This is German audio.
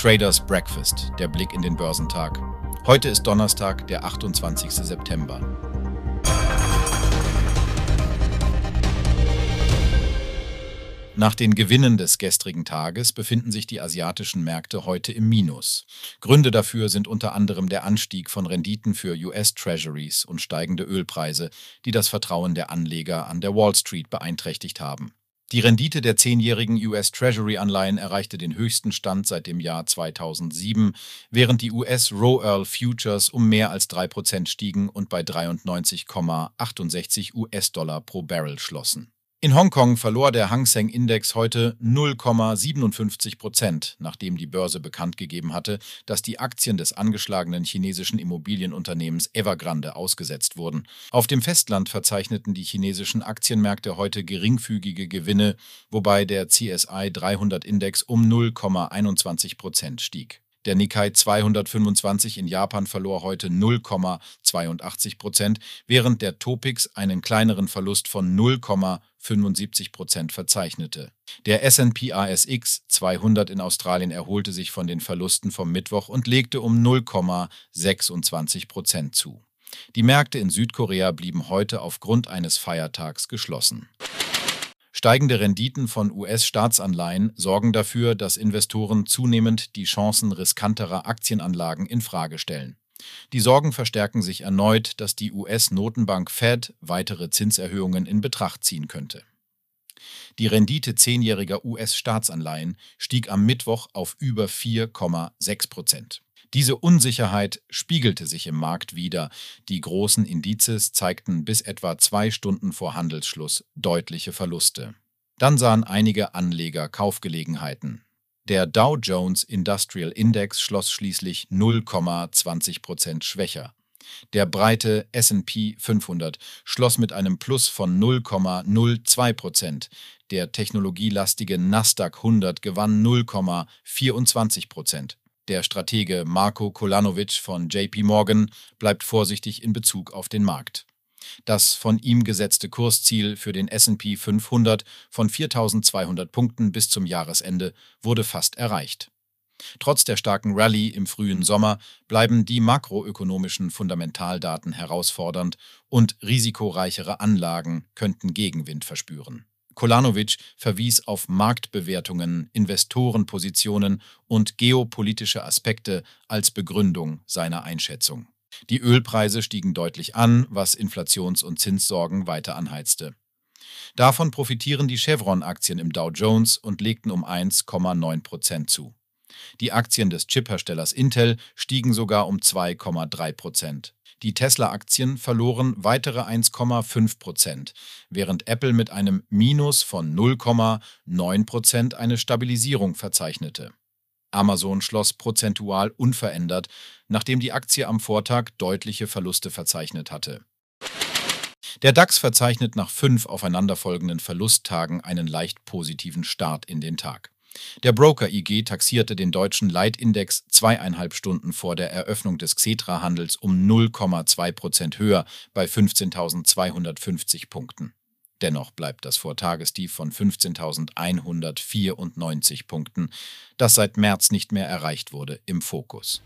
Traders Breakfast, der Blick in den Börsentag. Heute ist Donnerstag, der 28. September. Nach den Gewinnen des gestrigen Tages befinden sich die asiatischen Märkte heute im Minus. Gründe dafür sind unter anderem der Anstieg von Renditen für US-Treasuries und steigende Ölpreise, die das Vertrauen der Anleger an der Wall Street beeinträchtigt haben. Die Rendite der zehnjährigen US Treasury-Anleihen erreichte den höchsten Stand seit dem Jahr 2007, während die US Row Earl Futures um mehr als 3% stiegen und bei 93,68 US-Dollar pro Barrel schlossen. In Hongkong verlor der Hang Seng Index heute 0,57 Prozent, nachdem die Börse bekannt gegeben hatte, dass die Aktien des angeschlagenen chinesischen Immobilienunternehmens Evergrande ausgesetzt wurden. Auf dem Festland verzeichneten die chinesischen Aktienmärkte heute geringfügige Gewinne, wobei der CSI 300 Index um 0,21 Prozent stieg. Der Nikkei 225 in Japan verlor heute 0,82 Prozent, während der Topix einen kleineren Verlust von 0,75 Prozent verzeichnete. Der S&P ASX 200 in Australien erholte sich von den Verlusten vom Mittwoch und legte um 0,26 Prozent zu. Die Märkte in Südkorea blieben heute aufgrund eines Feiertags geschlossen. Steigende Renditen von US-Staatsanleihen sorgen dafür, dass Investoren zunehmend die Chancen riskanterer Aktienanlagen in Frage stellen. Die Sorgen verstärken sich erneut, dass die US-Notenbank Fed weitere Zinserhöhungen in Betracht ziehen könnte. Die Rendite zehnjähriger US-Staatsanleihen stieg am Mittwoch auf über 4,6 Prozent. Diese Unsicherheit spiegelte sich im Markt wider. Die großen Indizes zeigten bis etwa zwei Stunden vor Handelsschluss deutliche Verluste. Dann sahen einige Anleger Kaufgelegenheiten. Der Dow Jones Industrial Index schloss schließlich 0,20 Prozent schwächer. Der breite SP 500 schloss mit einem Plus von 0,02 Prozent. Der technologielastige Nasdaq 100 gewann 0,24 Prozent. Der Stratege Marko Kolanovic von JP Morgan bleibt vorsichtig in Bezug auf den Markt. Das von ihm gesetzte Kursziel für den SP 500 von 4200 Punkten bis zum Jahresende wurde fast erreicht. Trotz der starken Rallye im frühen Sommer bleiben die makroökonomischen Fundamentaldaten herausfordernd und risikoreichere Anlagen könnten Gegenwind verspüren. Kolanovic verwies auf Marktbewertungen, Investorenpositionen und geopolitische Aspekte als Begründung seiner Einschätzung. Die Ölpreise stiegen deutlich an, was Inflations- und Zinssorgen weiter anheizte. Davon profitieren die Chevron-Aktien im Dow Jones und legten um 1,9 Prozent zu. Die Aktien des Chipherstellers Intel stiegen sogar um 2,3 Prozent. Die Tesla-Aktien verloren weitere 1,5 Prozent, während Apple mit einem Minus von 0,9 Prozent eine Stabilisierung verzeichnete. Amazon schloss prozentual unverändert, nachdem die Aktie am Vortag deutliche Verluste verzeichnet hatte. Der DAX verzeichnet nach fünf aufeinanderfolgenden Verlusttagen einen leicht positiven Start in den Tag. Der Broker IG taxierte den deutschen Leitindex zweieinhalb Stunden vor der Eröffnung des Xetra-Handels um 0,2 Prozent höher bei 15.250 Punkten. Dennoch bleibt das Vortagestief von 15.194 Punkten, das seit März nicht mehr erreicht wurde, im Fokus.